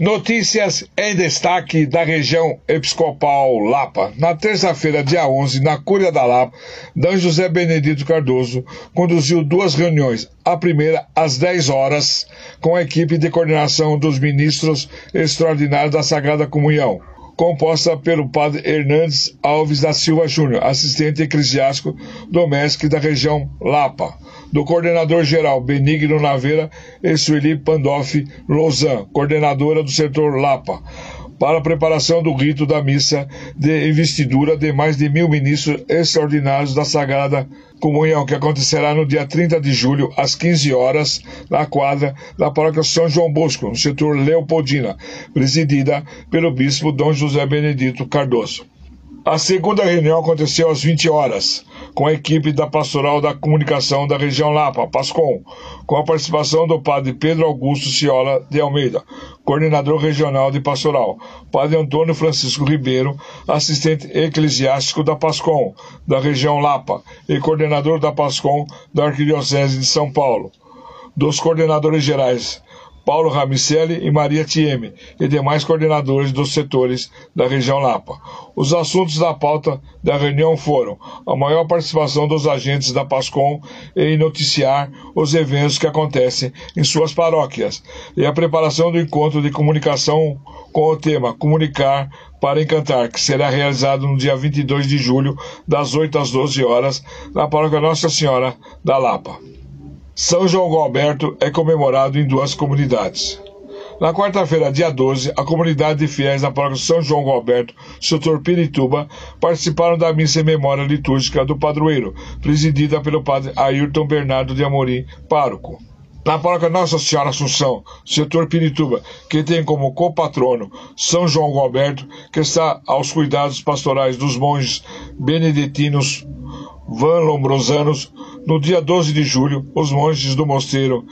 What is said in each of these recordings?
Notícias em destaque da região episcopal Lapa. Na terça-feira, dia 11, na Cúria da Lapa, D. José Benedito Cardoso conduziu duas reuniões. A primeira, às 10 horas, com a equipe de coordenação dos ministros extraordinários da Sagrada Comunhão, composta pelo padre Hernandes Alves da Silva Júnior, assistente eclesiástico doméstico da região Lapa do coordenador-geral Benigno Naveira e Sueli Pandolfi Lozan, coordenadora do setor Lapa, para a preparação do rito da missa de investidura de mais de mil ministros extraordinários da Sagrada Comunhão, que acontecerá no dia 30 de julho, às 15 horas, na quadra da paróquia São João Bosco, no setor Leopoldina, presidida pelo bispo Dom José Benedito Cardoso. A segunda reunião aconteceu às 20 horas, com a equipe da Pastoral da Comunicação da região Lapa, PASCOM, com a participação do padre Pedro Augusto Ciola de Almeida, coordenador regional de pastoral, padre Antônio Francisco Ribeiro, assistente eclesiástico da PASCOM, da região Lapa, e coordenador da PASCOM da Arquidiocese de São Paulo. Dos coordenadores gerais, Paulo Ramicelli e Maria Tieme, e demais coordenadores dos setores da região Lapa. Os assuntos da pauta da reunião foram a maior participação dos agentes da PASCOM em noticiar os eventos que acontecem em suas paróquias e a preparação do encontro de comunicação com o tema Comunicar para Encantar, que será realizado no dia 22 de julho, das 8 às 12 horas, na paróquia Nossa Senhora da Lapa. São João Alberto é comemorado em duas comunidades. Na quarta-feira, dia 12, a comunidade de fiéis da paróquia São João Alberto, setor Pirituba, participaram da missa em memória litúrgica do padroeiro, presidida pelo padre Ayrton Bernardo de Amorim, pároco. Na paróquia Nossa Senhora Assunção, setor Pirituba, que tem como copatrono São João Alberto, que está aos cuidados pastorais dos monges beneditinos Van Lombrosanos, no dia 12 de julho, os monges do mosteiro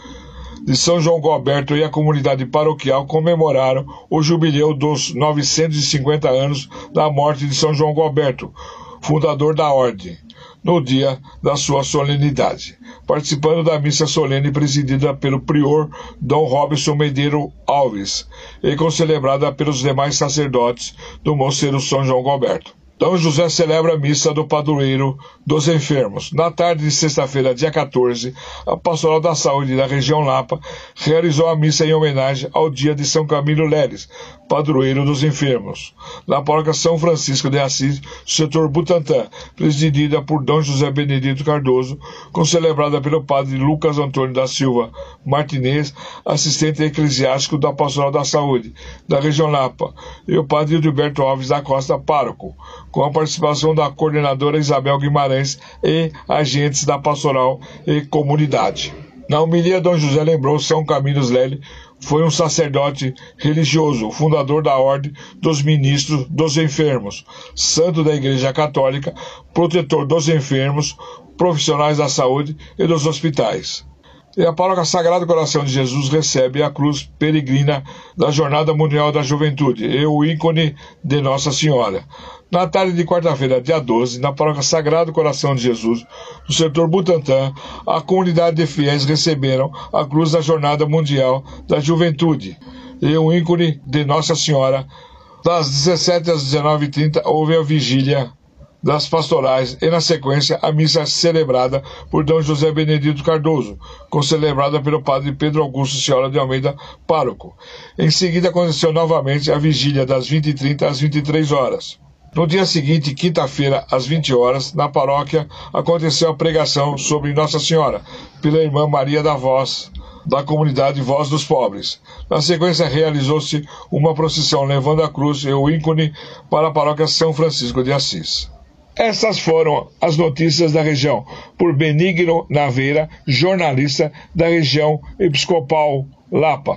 de São João Goberto e a comunidade paroquial comemoraram o jubileu dos 950 anos da morte de São João Goberto, fundador da ordem, no dia da sua solenidade, participando da missa solene presidida pelo prior Dom Robson Medeiro Alves e concelebrada pelos demais sacerdotes do mosteiro São João Goberto. Dom José celebra a missa do padroeiro dos enfermos. Na tarde de sexta-feira, dia 14, a Pastoral da Saúde da região Lapa realizou a missa em homenagem ao dia de São Camilo Leres, padroeiro dos enfermos. Na paróquia São Francisco de Assis, setor Butantã, presidida por Dom José Benedito Cardoso, concelebrada pelo padre Lucas Antônio da Silva Martinez, assistente eclesiástico da Pastoral da Saúde da região Lapa, e o padre Gilberto Alves da Costa, pároco com a participação da coordenadora Isabel Guimarães e agentes da pastoral e comunidade. Na homilia, Dom José lembrou São Camilo Lely foi um sacerdote religioso, fundador da Ordem dos Ministros dos Enfermos, santo da Igreja Católica, protetor dos enfermos, profissionais da saúde e dos hospitais. E a paróquia Sagrado Coração de Jesus recebe a cruz peregrina da Jornada Mundial da Juventude e o ícone de Nossa Senhora. Na tarde de quarta-feira, dia 12, na paróquia Sagrado Coração de Jesus, no setor Butantã, a comunidade de fiéis receberam a cruz da Jornada Mundial da Juventude e o ícone de Nossa Senhora. Das 17 às 19h30 houve a vigília das pastorais e, na sequência, a missa celebrada por D. José Benedito Cardoso, concelebrada pelo padre Pedro Augusto Ciola de Almeida, pároco. Em seguida, aconteceu novamente a vigília das 20h30 às 23 horas. No dia seguinte, quinta-feira, às 20 horas, na paróquia, aconteceu a pregação sobre Nossa Senhora, pela irmã Maria da Voz, da comunidade Voz dos Pobres. Na sequência, realizou-se uma procissão levando a cruz e o ícone para a paróquia São Francisco de Assis. Essas foram as notícias da região, por Benigno Naveira, jornalista da região episcopal Lapa.